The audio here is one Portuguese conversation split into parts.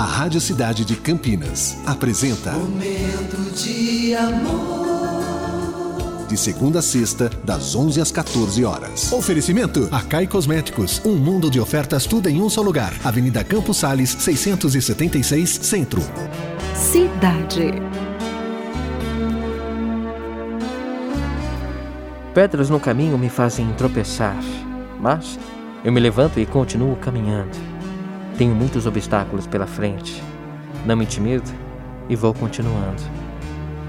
A Rádio Cidade de Campinas apresenta Momento de amor. De segunda a sexta, das 11 às 14 horas. Oferecimento Acai Cosméticos, um mundo de ofertas tudo em um só lugar. Avenida Campos Sales, 676, Centro. Cidade. Pedras no caminho me fazem tropeçar, mas eu me levanto e continuo caminhando. Tenho muitos obstáculos pela frente. Não me intimido e vou continuando.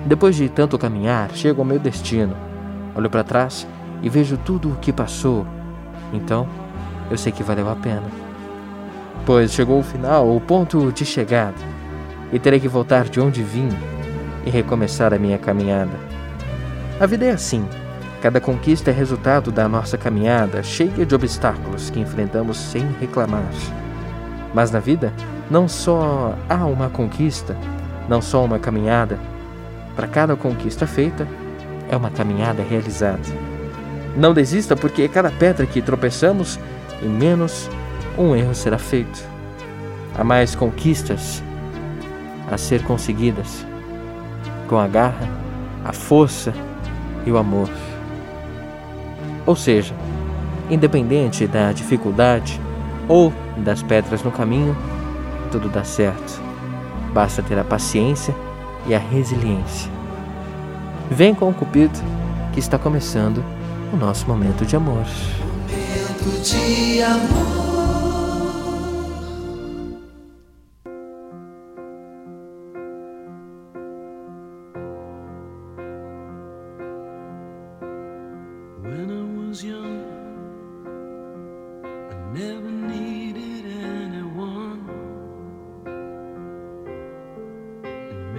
Depois de tanto caminhar, chego ao meu destino. Olho para trás e vejo tudo o que passou. Então, eu sei que valeu a pena. Pois chegou o final, o ponto de chegada, e terei que voltar de onde vim e recomeçar a minha caminhada. A vida é assim. Cada conquista é resultado da nossa caminhada, cheia de obstáculos que enfrentamos sem reclamar. Mas na vida, não só há uma conquista, não só uma caminhada, para cada conquista feita, é uma caminhada realizada. Não desista, porque cada pedra que tropeçamos, em menos um erro será feito. Há mais conquistas a ser conseguidas com a garra, a força e o amor. Ou seja, independente da dificuldade ou das pedras no caminho, tudo dá certo. Basta ter a paciência e a resiliência. Vem com o Cupido que está começando o nosso momento de amor. Momento de amor. When I was young, I never needed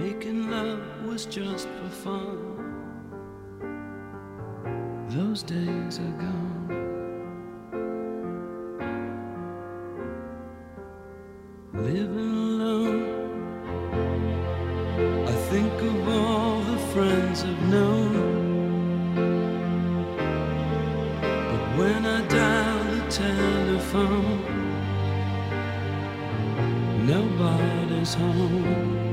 making love was just for fun. Those days are gone. Living alone, I think of all the friends I've known. But when I dial the telephone, nobody's home.